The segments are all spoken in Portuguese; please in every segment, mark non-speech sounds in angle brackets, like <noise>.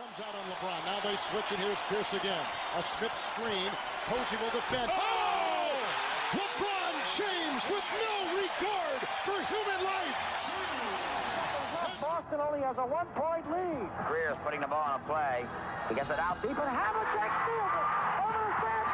comes out on LeBron. Now they switch, and here's Pierce again. A Smith screen. Posey will defend. Oh! oh! LeBron James with no regard for human life. Boston only has a one-point lead. Greer's putting the ball on a play. He gets it out deep, and Havlicek steals it. Over to Stan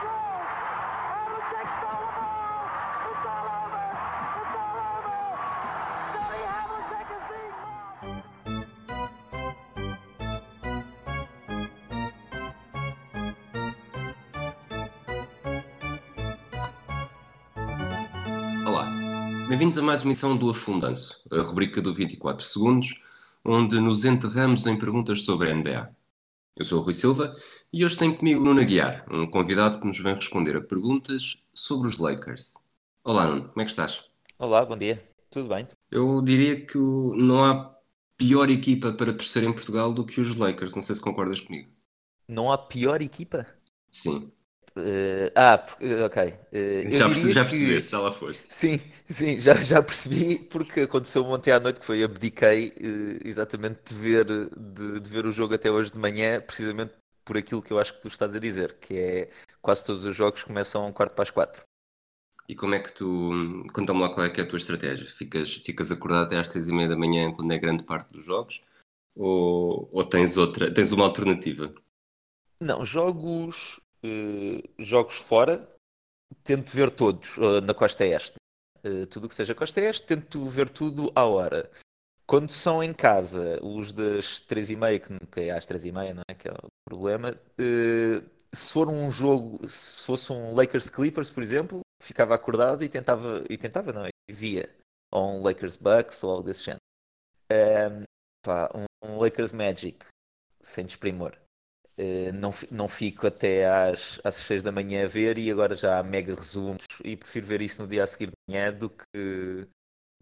bem-vindos a mais uma edição do Afundanço, a rubrica do 24 Segundos, onde nos enterramos em perguntas sobre a NBA. Eu sou o Rui Silva e hoje tenho comigo Nuno Aguiar, um convidado que nos vem responder a perguntas sobre os Lakers. Olá Nuno, como é que estás? Olá, bom dia. Tudo bem? Eu diria que não há pior equipa para torcer em Portugal do que os Lakers, não sei se concordas comigo. Não há pior equipa? Sim, Eh, ah, eh, ok. Eu já, perce- diria já que- percebeste, já lá foste. Sim, sim, já, já percebi, porque aconteceu ontem à noite que foi abdiquei eh, exatamente de ver, de, de ver o jogo até hoje de manhã, precisamente por aquilo que eu acho que tu estás a dizer, que é quase todos os jogos começam um quarto para as quatro. E como é que tu. Conta-me lá qual é que é a tua estratégia? Ficas, ficas acordado até às três e meia da manhã quando é grande parte dos jogos? Ou, ou tens outra, tens uma alternativa? Não, jogos, eh, jogos fora, tento ver todos eh, na Costa Este. Eh, tudo o que seja Costa Este, tento ver tudo à hora. Quando são em casa, os das três e meia, que nunca é às três e meia, não é? Que é o problema. se for um jogo, se fosse um Lakers Clippers, por exemplo, ficava acordado e tentava, e tentava, não, e via. Ou um Lakers Bucks ou algo desse género. Ehm, pá, um, um Lakers Magic, sem desprimor. Uh, não, não fico até às, às 6 da manhã a ver e agora já há mega resumos e prefiro ver isso no dia a seguir de manhã do que,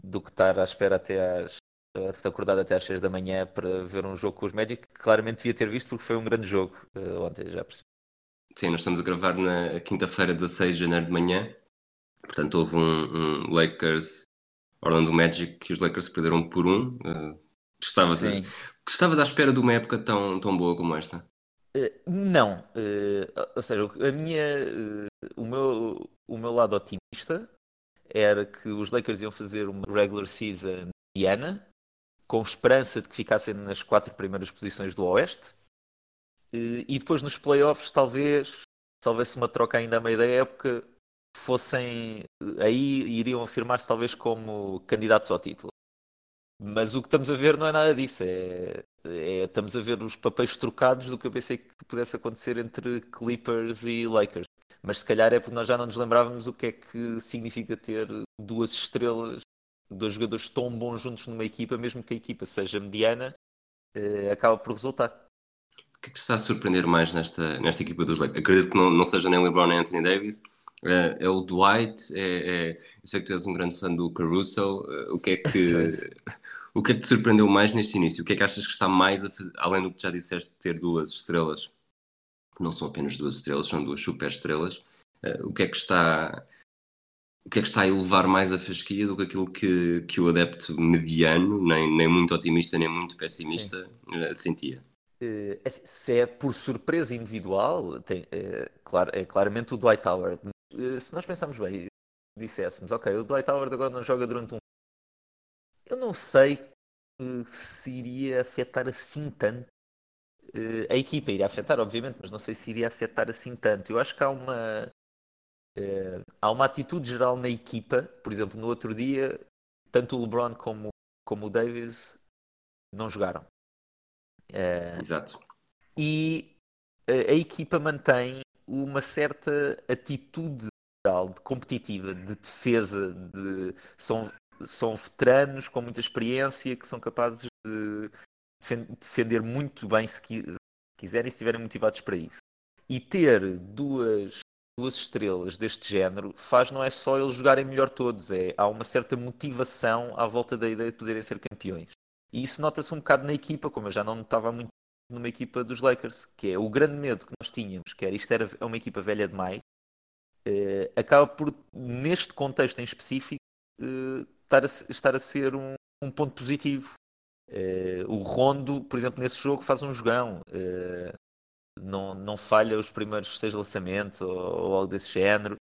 do que estar à espera até às estar acordado até às 6 da manhã para ver um jogo com os Magic que claramente devia ter visto porque foi um grande jogo uh, ontem, já percebi. Sim, nós estamos a gravar na quinta-feira, 16 de janeiro de manhã. Portanto, houve um, um Lakers Orlando Magic que os Lakers perderam por um. Uh, estavas, a- Sim. estavas à espera de uma época tão, tão boa como esta? Uh, não, uh, ou seja, a minha, uh, o meu, o meu lado otimista era que os Lakers iam fazer uma regular season mediana, com esperança de que ficassem nas quatro primeiras posições do Oeste, e depois nos playoffs, talvez, se houvesse uma troca ainda a meio da época, fossem aí iriam afirmar-se talvez como candidatos ao título. Mas o que estamos a ver não é nada disso. É, é- estamos a ver os papéis trocados do que eu pensei que pudesse acontecer entre Clippers e Lakers. Mas se calhar é porque nós já não nos lembrávamos o que é que significa ter duas estrelas, dois jogadores tão bons juntos numa equipa, mesmo que a equipa seja mediana, eh, acaba por resultar. O que é que te está a surpreender mais nesta, nesta equipa dos Lakers? Acredito que não, não seja nem LeBron nem Anthony Davis. É, é o Dwight, é, é- eu sei que tu és um grande fã do Caruso. é, o, que é que. <laughs> o que é que te surpreendeu mais neste início? O que é que achas que está mais a fazer, além do que já disseste, ter duas estrelas? Não são apenas duas estrelas, são duas super estrelas. É, o que é que está o que é que está a elevar mais a fasquia do que aquilo que, que o adepto mediano, nem, nem muito otimista nem muito pessimista, eh, sentia? Eh, assim, se é por surpresa individual, tem, eh, claro, é claramente o Dwight Howard. Se nós pensarmos bem disséssemos, ok, o Dwight Howard agora não joga durante um. Eu não sei se iria afetar assim tanto. eh, a equipa iria afetar, obviamente, mas não sei se iria afetar assim tanto. Eu acho que há uma. eh, há uma atitude geral na equipa, por exemplo, no outro dia, tanto o LeBron como, como o Davis não jogaram. Eh, Exato. e a, a equipa mantém uma certa atitude geral de competitiva, de defesa, de são, são veteranos com muita experiência que são capazes de defen- defender muito bem se qui- quiserem se estiverem motivados para isso. E ter duas, duas estrelas deste género faz não é só eles jogarem melhor todos, é, há uma certa motivação à volta da ideia de poderem ser campeões. E isso nota-se um bocado na equipa, como eu já não notava muito numa equipa dos Lakers, que é o grande medo que nós tínhamos, que era isto era é uma equipa velha demais, eh, acaba por, neste contexto em específico, eh, estar, a, estar a ser um, um ponto positivo. Uh, o Rondo, por exemplo, nesse jogo faz um jogão. Uh, não, não falha os primeiros seis lançamentos ou, ou algo desse género.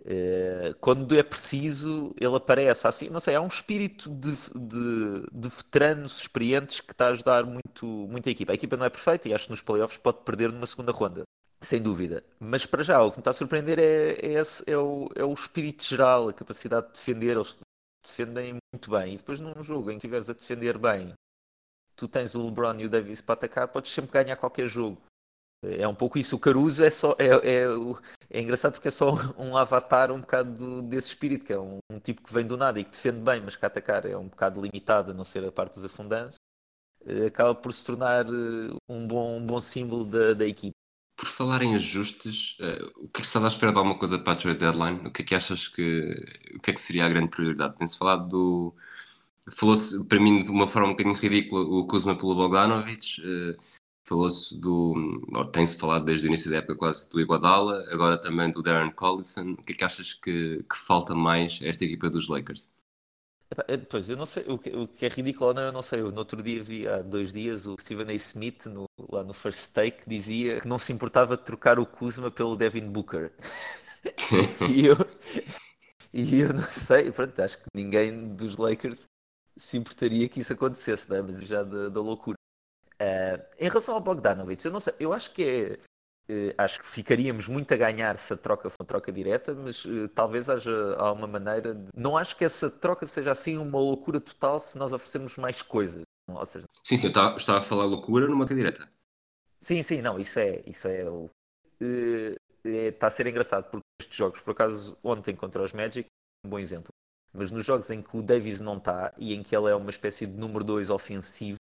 Uh, quando é preciso, ele aparece assim. Não sei, há um espírito de, de, de, veteranos experientes que está a ajudar muito, muito a equipa. A equipa não é perfeita e acho que nos playoffs pode perder numa segunda ronda, sem dúvida. Mas para já, o que me está a surpreender é, é, esse, é, o, é o espírito geral, a capacidade de defender. Eles defendem muito bem. E depois num jogo em que estiveres a defender bem, tu tens o LeBron e o Davis para atacar, podes sempre ganhar qualquer jogo. É um pouco isso. O Caruso é só. É, é, é engraçado porque é só <laughs> um avatar um bocado do, desse espírito, que é um, um, tipo que vem do nada e que defende bem, mas que a atacar é um bocado limitado, a não ser a parte dos afundantes. Eh, acaba por se tornar eh, um bom, um bom símbolo da, da equipe. Por falar em ajustes, uh, o que é que estás à espera de alguma coisa para a trade deadline? O que é que achas que. O que é que seria a grande prioridade? Tem-se falado do. Falou-se, para mim, de uma forma um bocadinho ridícula, o Kuzma pelo Bogdanovic. Uh, falou-se do. Tem-se falado desde o início da época quase do Iguodala, agora também do Darren Collison. O que é que achas que, que falta mais a esta equipa dos Lakers? Eh, pois, eu não sei, o que, o que é ridículo não, eu não sei. Eu, no outro dia vi, há dois dias, o Stephen A. Smith, no, lá no First Take, dizia que não se importava de trocar o Kuzma pelo Devin Booker. <laughs> e, eu, e eu não sei, pronto, acho que ninguém dos Lakers se importaria que isso acontecesse, né? mas já da, da loucura. Uh, em relação ao Bogdanovich, eu não sei, eu acho que é. Uh, acho que ficaríamos muito a ganhar se a troca for troca direta, mas uh, talvez haja uma maneira de. Não acho que essa troca seja assim uma loucura total se nós oferecermos mais coisas. Ou seja... Sim, sim, eu estava, estava a falar loucura numa direta. Sim, sim, não, isso é. Isso é, o, é, está a ser engraçado porque estes jogos, por acaso, ontem contra os Magic, um bom exemplo. Mas nos jogos em que o Davis não está e em que ele é uma espécie de número 2 ofensivo,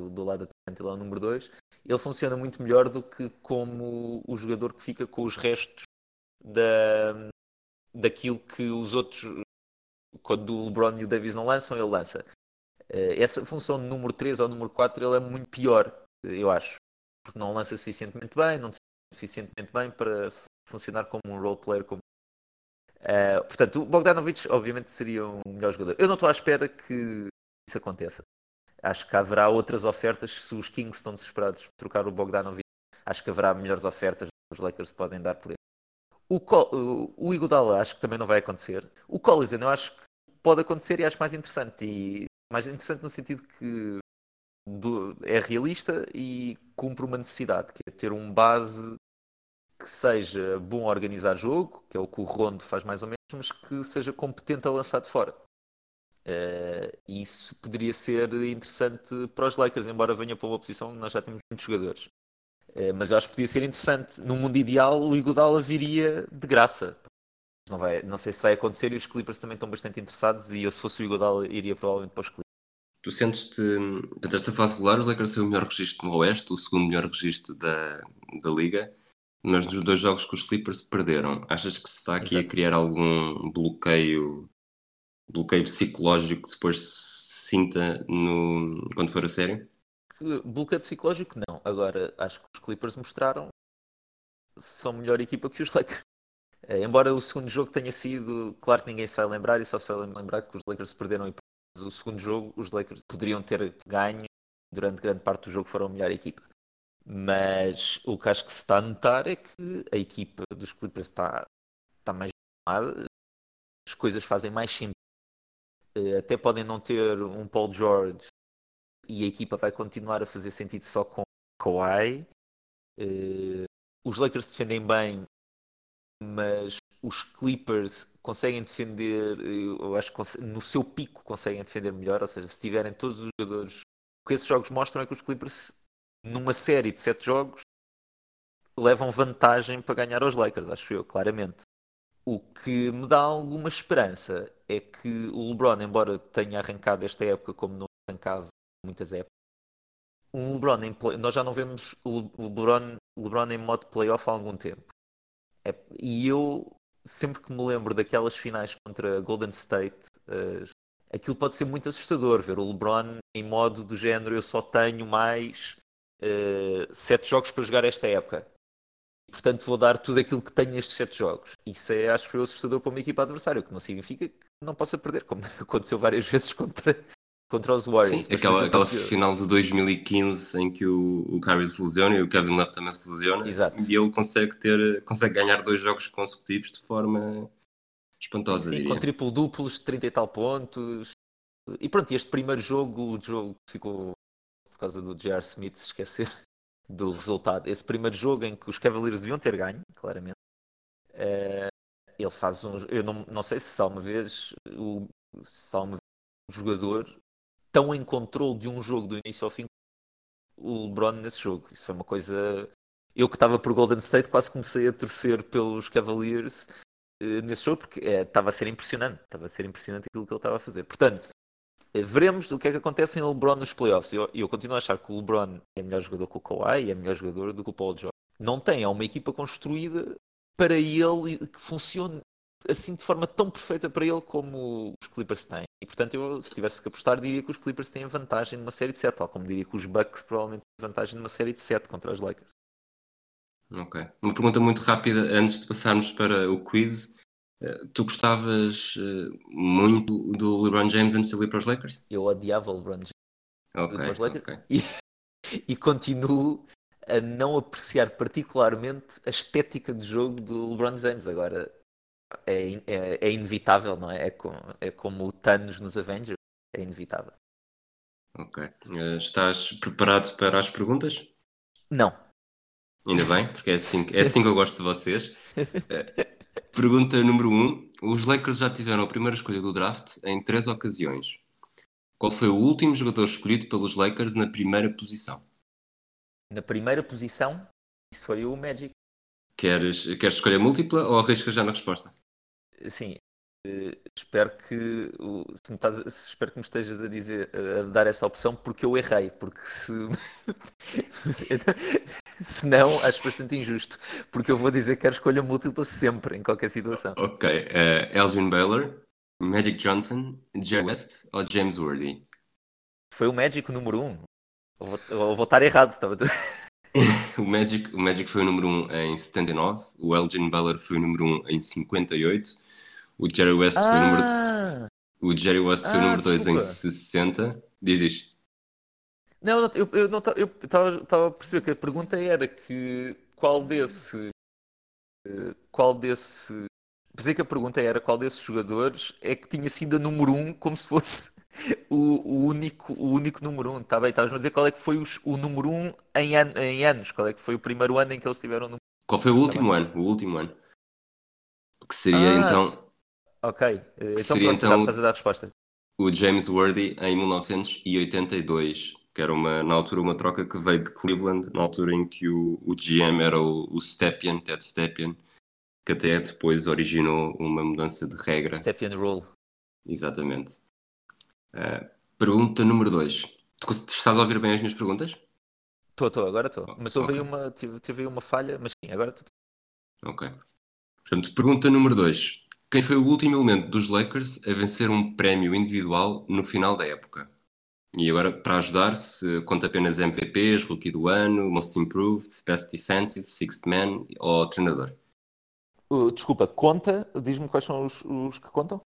do lado atacante, ele é o número 2, ele funciona muito melhor do que como o jogador que fica com os restos da, daquilo que os outros, quando o LeBron e o Davis não lançam, ele lança. Eh, essa função de número 3 ou número 4 ele é muito pior, eu acho, porque não lança suficientemente bem, não suficientemente bem para funcionar como um role player. Como... Uh, portanto, o Bogdanovich obviamente seria um melhor jogador. Eu não estou à espera que isso aconteça. Acho que haverá outras ofertas se os Kings estão desesperados por trocar o Bogdanovic. Acho que haverá melhores ofertas que os Lakers podem dar por ele. O, Col o Iguodala acho que também não vai acontecer. O Collison eu acho que pode acontecer e acho mais interessante. E mais interessante no sentido que é realista e cumpre uma necessidade, que é ter um base que seja bom a organizar jogo, que é o que o Rondo faz mais ou menos, mas que seja competente a lançar de fora. Uh, isso poderia ser interessante para os Lakers, embora venha para uma posição nós já temos muitos jogadores. Uh, mas eu acho que podia ser interessante. No mundo ideal, o Iguodala viria de graça. Não, vai, não sei se vai acontecer e os Clippers também estão bastante interessados. E eu, se fosse o Iguodala, iria provavelmente para os Clippers. Tu sentes-te, portanto, esta fase regular, os Lakers têm o melhor registro no Oeste, o segundo melhor registro da, da Liga, mas dos dois jogos que os Clippers perderam. Achas que se está aqui Exato. a criar algum bloqueio bloqueio psicológico que depois se sinta no, quando for a sério? Bloqueio psicológico não. Agora, acho que os Clippers mostraram são melhor equipa que os Lakers. É, embora o segundo jogo tenha sido, claro que ninguém se vai lembrar e só se vai lembrar que os Lakers perderam e o segundo jogo os Lakers poderiam ter ganho durante grande parte do jogo foram a melhor equipa. Mas o que acho que se está a notar é que a equipa dos Clippers está, está mais armada, as coisas fazem mais sentido eh, até podem não ter um Paul George e a equipa vai continuar a fazer sentido só com Kawhi. Uh, os Lakers defendem bem, mas os Clippers conseguem defender, eu acho que no seu pico conseguem defender melhor, ou seja, se tiverem todos os jogadores. O que esses jogos mostram é que os Clippers, numa série de sete jogos, levam vantagem para ganhar aos Lakers, acho eu, claramente. O que me dá alguma esperança é que o LeBron, embora tenha arrancado esta época como não arrancava muitas épocas, um LeBron em play, nós já não vemos o LeBron, LeBron em modo playoff há algum tempo. É, e eu sempre que me lembro daquelas finais contra Golden State, uh, aquilo pode ser muito assustador ver o LeBron em modo do género eu só tenho mais uh, sete jogos para jogar esta época portanto vou dar tudo aquilo que tenho nestes sete jogos. Isso é, acho que foi assustador para uma equipa adversária, o que não significa que não possa perder, como <laughs> aconteceu várias vezes contra, contra os Warriors. Sim, aquela, aquela final de 2015 em que o, o Kyrie se lesiona e o Kevin Love também se lesiona Exato. e ele consegue ter consegue ganhar dois jogos consecutivos de forma espantosa, Sim, diria. com triplo duplos, 30 e tal pontos. E pronto, este primeiro jogo, o jogo ficou por causa do J.R. Smith se esquecer <laughs> do resultado. Esse primeiro jogo em que os Cavaliers deviam ter ganho, claramente. eh, ele faz um. Eu não, não sei se há uma vez o, há uma vez um jogador tão em controle de um jogo do início ao fim o LeBron nesse jogo. Isso foi uma coisa. Eu que estava por Golden State quase comecei a torcer pelos Cavaliers eh, nesse jogo porque eh, estava a ser impressionante. Estava a ser impressionante aquilo que ele estava a fazer. Portanto, eh, veremos o que é que acontece em LeBron nos playoffs. Eu, eu continuo a achar que o LeBron é melhor jogador que o Kawhi é melhor jogador do que o Paul George. Não tem, é uma equipa construída para ele que funcione assim de forma tão perfeita para ele como os Clippers têm. E portanto, eu, se tivesse que apostar, diria que os Clippers têm vantagem numa série de 7, tal como diria que os Bucks provavelmente têm vantagem numa série de 7 contra os Lakers. Ok. Uma pergunta muito rápida antes de passarmos para o quiz. Eh, Tu gostavas eh, muito do LeBron James antes de ele ir para os Lakers? Eu odiava o LeBron James Ok, para os Lakers ok. e, <laughs> e continuo a não apreciar particularmente a estética de jogo do LeBron James. Agora é, é, é inevitável, não é? É, com- é como o Thanos nos Avengers. É inevitável. ok. Eh, Estás preparado para as perguntas? Não. Ainda bem, porque é assim, é assim que eu gosto de vocês. <laughs> Eh, Pergunta número 1. Um. Os Lakers já tiveram a primeira escolha do draft em três ocasiões. Qual foi o último jogador escolhido pelos Lakers na primeira posição? Na primeira posição, isso foi o Magic. Queres, queres escolher múltipla ou arriscas já na resposta? Sim, eh, espero que se me estás espero que me estejas a dizer a dar essa opção porque eu errei, porque se <laughs> se não, acho bastante injusto, porque eu vou dizer que quero escolha múltipla sempre, em qualquer situação. Ok. eh, Elgin Baylor, Magic Johnson, Jerry West ou James Worthy? Foi o Magic número 1. Um. Ou vou, ou vou estar errado, estava <laughs> O Magic, o Magic foi o número 1 em 79, o Elgin Baylor foi o número 1 em 58, o Jerry West foi o número Ah! O Jerry West foi Ah, número 2 em desculpa. 60. Diz, diz. Não, eu, estava a perceber que a pergunta era que qual desse eh, qual desse pensei que a pergunta era qual desses jogadores é que tinha sido a número um como se fosse <laughs> o, o único o único número um, tá bem? Estavas a dizer qual é que foi os- o número um em, an- em anos, qual é que foi o primeiro ano em que eles tiveram o número Qual foi o último ano? O último ano. Que seria Ah. então Ok, eh, então Seria, pronto, já então, me estás a dar a resposta. o James Worthy em 1982, que era uma, na altura uma troca que veio de Cleveland, na altura em que o, o GM era o, o Stepien, Ted Stepien, que até depois originou uma mudança de regra. Step and roll. Exatamente. Ah, pergunta número 2. Estás a ouvir bem as minhas perguntas? Estou, estou, agora estou. Mas houve aí Ok. uma, tive, tive uma falha, mas sim, agora estou. Ok. Portanto, pergunta número 2. Quem foi o último elemento dos Lakers a vencer um prémio individual no final da época? E agora, para ajudar-se, conta apenas MVPs, Rookie do Ano, Most Improved, Best Defensive, Sixth Man ou Treinador? Uh, desculpa, conta, diz-me quais são os, os que contam?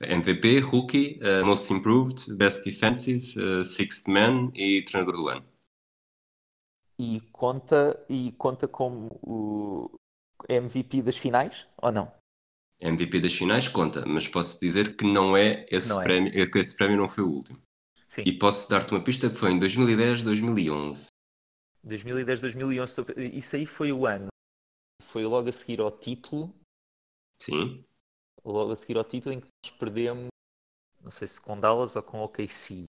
MVP, Rookie, eh, Most Improved, Best Defensive, eh, Sixth Man e Treinador do Ano. E conta, e conta como o MVP das finais ou não? MVP das finais conta, mas posso dizer que não é esse Não é. prémio, é que esse prémio não foi o último. Sim. E posso dar-te uma pista que foi em 2010, 2011. 2010, 2011, estou- isso aí foi o ano. Foi logo a seguir ao título, Sim. logo a seguir ao título em que nós perdemos, não sei se com Dallas ou com OKC.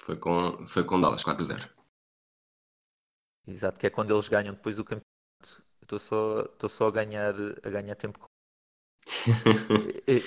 Foi com, foi com Dallas 4-0. Exato, que é quando eles ganham depois o campeonato. Estou só, estou só a ganhar, a ganhar tempo. com- <laughs>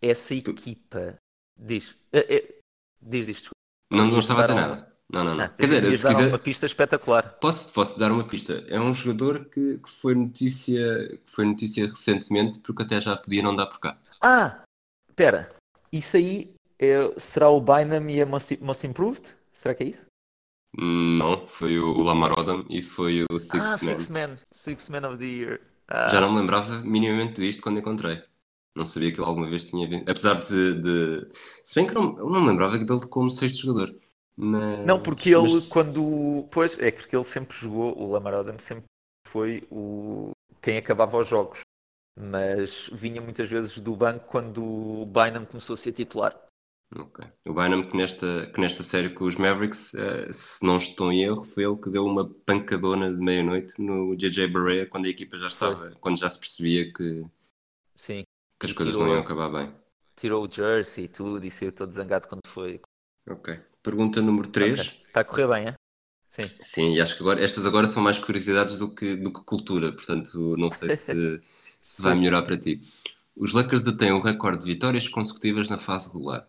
Essa equipa diz, eh, eh, diz, desculpa. não, não estava a dizer nada. Não, não, não. Ah, Quer dizer, se quiser, uma pista espetacular. posso, posso dar uma pista. É um jogador que, que foi, notícia, que foi notícia recentemente, porque até já podia não dar por cá. Ah, espera, isso aí é- será o Bynum e a Most, Most Improved? Será que é isso? Não, foi o, Lamar Odom e foi o Sixth ah, Man. Six Man, Six Man of the Year. Ah, Já não me lembrava minimamente disto quando encontrei. Não sabia que ele alguma vez tinha vindo. Apesar de. de... Se bem que não, eu não me lembrava dele como sexto jogador. Mas, Não, porque ele, mas- quando. Pois, é porque ele sempre jogou, o Lamar Odom sempre foi o quem acabava os jogos. Mas vinha muitas vezes do banco quando o Bynum começou a ser titular. O Bynum, que nesta, que nesta série com os Mavericks, eh, se não estou em erro, foi ele que deu uma pancadona de meia-noite no JJ Barea quando a equipa já Foi. estava, quando já se percebia que, Sim. que as E coisas tirou- não iam acabar bem. Tirou o jersey e tudo e saiu todo zangado quando foi. Ok. Pergunta número 3. Está a correr bem, é? Sim. Sim, e acho que agora, estas agora são mais curiosidades do que, do que cultura, portanto não sei <laughs> se, se vai melhorar para ti. Os Lakers detêm o recorde de vitórias consecutivas na fase regular.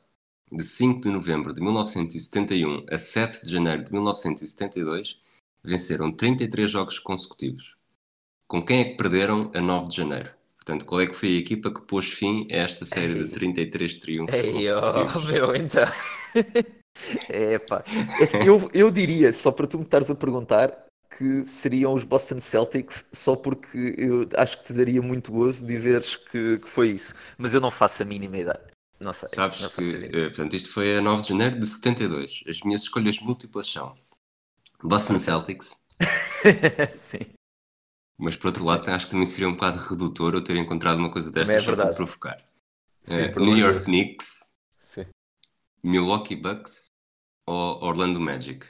De 5 de novembro de 1971 a 7 de janeiro de 1972, venceram 33 jogos consecutivos. Com quem é que perderam a 9 de janeiro? Portanto, qual é que foi a equipa que pôs fim a esta série de 33 triunfos Ei, oh, meu, então. <laughs> Epá. Assim, eu, eu diria, só para tu me estares a perguntar, que seriam os Boston Celtics, só porque eu acho que te daria muito gozo dizeres que, que foi isso. Mas eu não faço a mínima ideia. Não sei. Sabes não que, eh, portanto, isto foi a 9 de janeiro de 72. As minhas escolhas múltiplas são Boston Celtics, <laughs> Sim. mas por outro lado acho que também seria um bocado redutor eu ter encontrado uma coisa é destas só para provocar. Sim, por New York Deus. Knicks, Sim. Milwaukee Bucks ou Orlando Magic?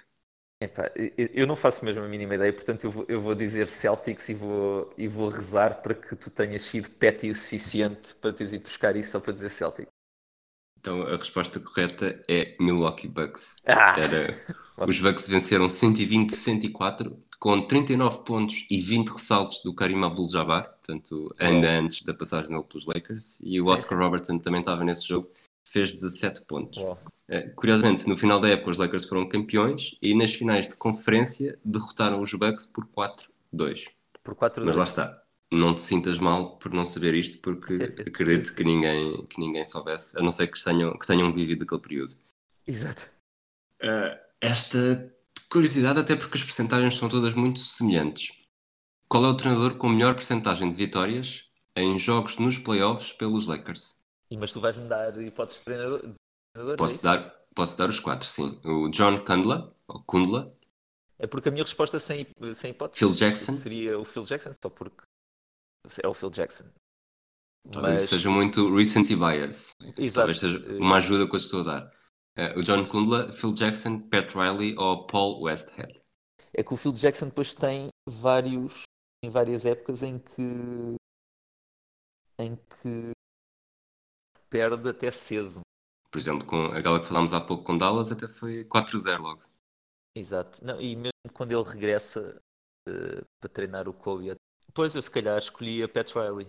Epá, eu- não faço mesmo a mínima ideia, portanto eu vou, eu vou dizer Celtics e vou, e vou rezar para que tu tenhas sido petty o suficiente para teres ido buscar isso só para dizer Celtic. Então a resposta correta é Milwaukee Bucks. Ah! Era, <laughs> os Bucks venceram 120-104 com 39 pontos e 20 ressaltos do Karim Abdul-Jabbar, portanto ainda antes da passagem dele pelos Lakers, e o Sim, Oscar sim. Robertson também estava nesse jogo, fez 17 pontos. Eh, Curiosamente, no final da época os Lakers foram campeões e nas finais de conferência derrotaram os Bucks por 4-2. Por 4 Mas lá está. Não te sintas mal por não saber isto, porque <laughs> acredito sim. que ninguém, que ninguém soubesse, a não ser que tenham, que tenham vivido aquele período. Exato. Eh, esta curiosidade, até porque as percentagens são todas muito semelhantes. Qual é o treinador com melhor percentagem de vitórias em jogos nos playoffs pelos Lakers? E, mas tu vais-me dar hipóteses de treinador? de treinador, é Posso isso? dar, posso dar os quatro, sim. O John Kundla, ou Kundla, É porque a minha resposta sem, sem hipóteses Phil Jackson? seria o Phil Jackson, só porque é o Phil Jackson. talvez Mas- seja muito recency bias. Exato. Talvez seja uma ajuda que eu estou a dar. Eh, o John Kundla, Phil Jackson, Pat Riley ou Paul Westhead? É que o Phil Jackson depois tem vários, em várias épocas em que em que perde até cedo. Por exemplo, com aquela que falámos há pouco com Dallas, até foi 4-0 logo. Exato. Não, e mesmo quando ele regressa eh, para treinar o Kobe. Pois eu se calhar escolhi a Pat Riley.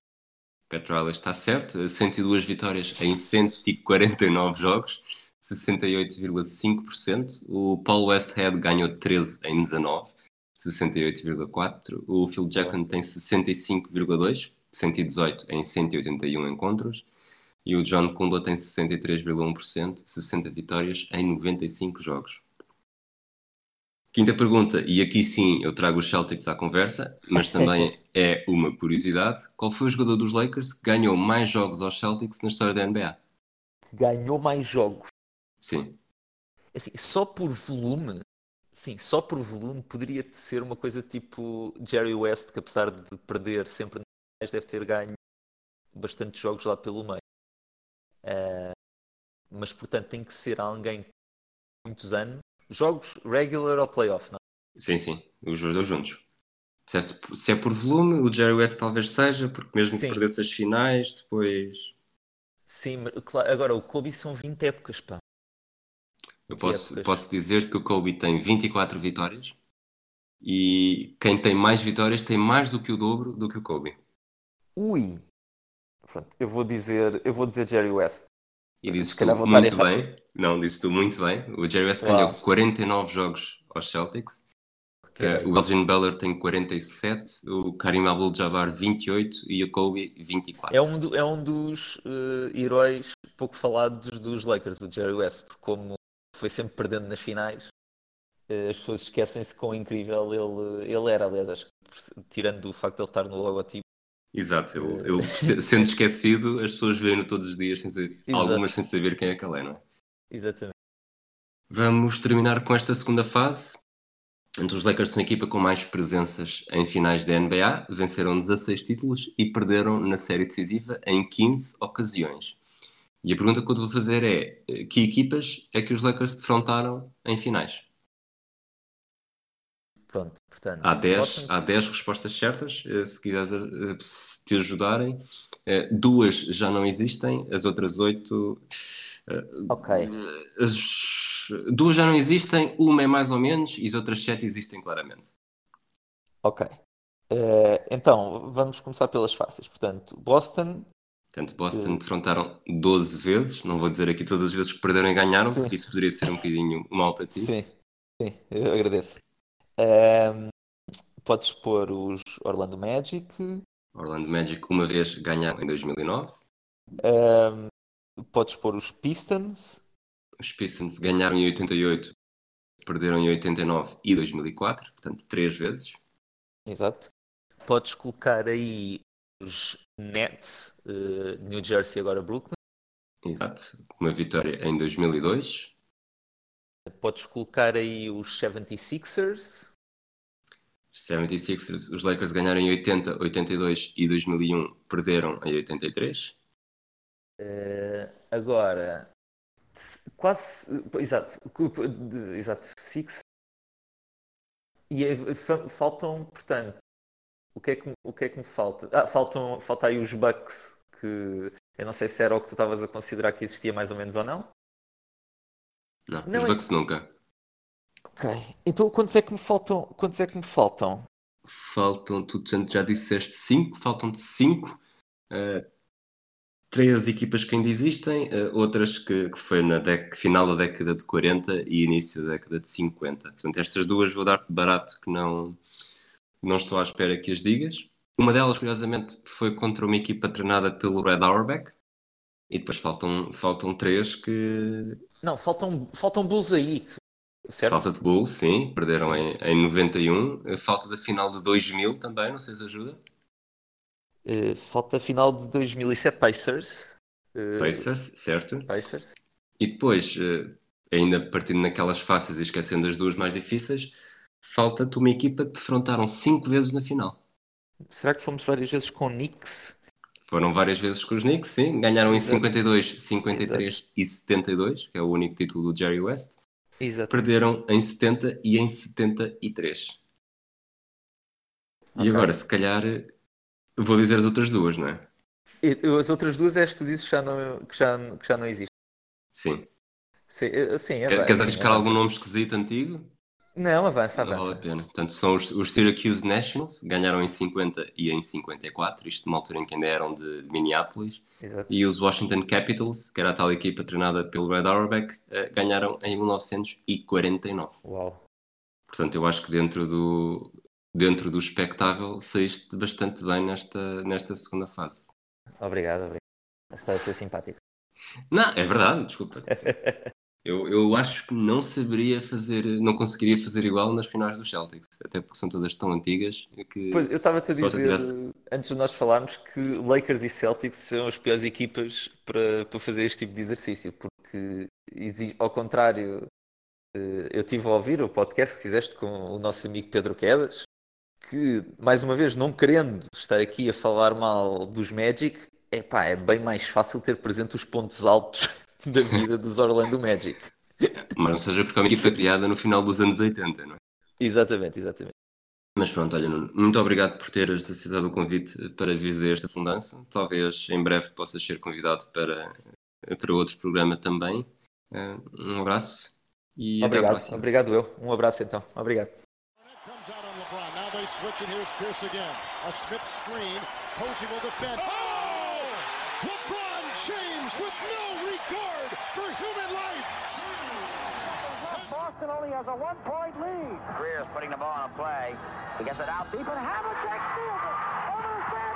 Pat Riley está certo, 102 vitórias em 149 jogos, 68,5%. O Paul Westhead ganhou 13 em 19, 68,4%. O Phil Jackson tem 65,2%, 118 em 181 encontros. E o John Kundla tem 63,1%, 60 vitórias em 95 jogos. Quinta pergunta, e aqui sim eu trago os Celtics à conversa, mas também <laughs> é uma curiosidade. Qual foi o jogador dos Lakers que ganhou mais jogos aos Celtics na história da NBA? Que ganhou mais jogos. Sim, Assim, só por volume, sim, só por volume poderia ser uma coisa tipo Jerry West, que apesar de perder sempre deve ter ganho bastantes jogos lá pelo meio. Eh, mas portanto tem que ser alguém com muitos anos. Jogos regular ou playoff, não? sim, sim, os dois juntos. Se é, se é por volume, o Jerry West talvez seja, porque mesmo Sim. que perdesse as finais, depois. Sim, claro, agora o Kobe são 20 épocas, pá. Eu 20 posso, posso dizer que o Kobe tem 24 vitórias e quem tem mais vitórias tem mais do que o dobro do que o Kobe. Ui! Pronto, eu vou dizer, eu vou dizer Jerry West. E disse Se tu muito bem. Não, disse tu muito bem. O Jerry West Uau. ganhou 49 jogos aos Celtics. Ok. Eh, o Elgin Beller tem 47, o Karim Abdul-Jabbar 28 e o Kobe 24. É um, do- é um dos eh, heróis pouco falados dos Lakers, o Jerry West, porque como foi sempre perdendo nas finais, eh, as pessoas esquecem-se quão incrível ele, ele era. Aliás, acho que tirando o facto de ele estar no logotipo, Exato, ele, ele se- <laughs> sendo esquecido, as pessoas veem-no todos os dias, sem saber, algumas sem saber quem é que ele é, não é? Exatamente. Vamos terminar com esta segunda fase. Então, os Lakers são a equipa com mais presenças em finais da NBA, venceram 16 títulos e perderam na série decisiva em 15 ocasiões. E a pergunta que eu te vou fazer é: eh, que equipas é que os Lakers defrontaram em finais? Pronto, portanto. Há 10, Boston- há 10 respostas certas, eh, se quiseres eh, se te ajudarem. Eh, Duas já não existem, as outras oito. Ok. as- duas já não existem, uma é mais ou menos e as outras sete existem claramente. Ok. Então, vamos começar pelas fáceis. Portanto, Boston. Portanto, Boston defrontaram 12 vezes, não vou dizer aqui todas as vezes que perderam e ganharam, Sim. porque isso poderia ser um bocadinho mal para ti. Sim, sim, eu agradeço. Ehm, podes pôr os Orlando Magic. Orlando Magic uma vez ganharam em 2009, ehm, podes pôr os Pistons. os Pistons ganharam em 88, perderam em 89 e 2004, portanto, três vezes. Exato. Podes colocar aí os Nets, eh, New Jersey, agora Brooklyn. Exato, uma vitória em 2002, Podes colocar aí os 76ers. os 76ers, os Lakers ganharam em 80, 82 e 2001, perderam em 83. Eh, agora, quase. Exato, exato, Six. E faltam, portanto, o que é que, o que é que me falta? Ah, faltam, falta aí os Bucks, que eu não sei se era o que tu estavas a considerar que existia mais ou menos ou não. Não, Não, os é- Bucks nunca. Ok, então quantos é que me faltam? Quantos é que me faltam? Faltam, tu já disseste 5, faltam-te 5. três equipas que ainda existem, eh, outras que, que foi na dec- final da década de 40 e início da década de 50. Portanto, estas duas vou dar-te barato que não, não estou à espera que as digas. Uma delas, curiosamente, foi contra uma equipa treinada pelo Red Auerbach. E depois faltam, faltam três que. Não, faltam, faltam Bulls aí, certo? Falta de Bulls, sim, perderam Sim. Em, em 91. Eh, Falta da final de 2000 também, não sei se ajuda. Eh, falta a final de 2007 Pacers. Eh, Pacers, certo. Pacers. E depois, eh, ainda partindo naquelas fáceis e esquecendo as duas mais difíceis, falta-te uma equipa que defrontaram cinco vezes na final. Será que fomos várias vezes com Knicks? Foram várias vezes com os Knicks, sim. Ganharam em Exato. 52, 53 e 72, que é o único título do Jerry West. Exato. Perderam em 70 e em 73. Ok. E agora, se calhar, vou dizer as outras duas, não é? As outras duas é que tu dizes que já não, que já, que já não existe. Sim. Sim, eh, sim, Quer- avança, Queres sim, arriscar avança. algum nome esquisito antigo? Não, avança, Não vale a avança. pena. Portanto, são os, os Syracuse Nationals, ganharam em 50 e em 54, isto numa altura em que ainda eram de Minneapolis, Exato. e os Washington Capitals, que era a tal equipa treinada pelo Red Auerbach, eh, ganharam em 1949. Uau. Portanto, eu acho que dentro do, dentro do espectável saíste bastante bem nesta, nesta segunda fase. Obrigado, obrigado. Está a ser simpático. Não, é verdade, desculpa. <laughs> Eu, eu acho que não saberia fazer, não conseguiria fazer igual nas finais dos Celtics, até porque são todas tão antigas que Pois, eu estava-te a dizer, tivesse- antes de nós falarmos, que Lakers e Celtics são as piores equipas para, para fazer este tipo de exercício, porque, ao contrário, eh, eu estive a ouvir o podcast que fizeste com o nosso amigo Pedro Quedas, que, mais uma vez, não querendo estar aqui a falar mal dos Magic, epá, é bem mais fácil ter presente os pontos altos <laughs> da vida dos Orlando Magic. Mas não seja porque é uma equipa criada no final dos anos 80, não é? Exatamente, exatamente. Mas pronto, olha, Nuno, muito obrigado por teres aceitado o convite para vir a esta fundança. Talvez em breve possas ser convidado para, para outro programa também. Eh, Um abraço e Obrigado, obrigado eu. Um abraço então. Obrigado. Barnett comes out on LeBron. Now they switch, and here's Pierce again. A Smith screen. Posey will defend. Oh! LeBron James with no for human life. Boston only has a one-point lead. Greer's putting the ball on a play. He gets it out deep, and Havlicek steals it. Over the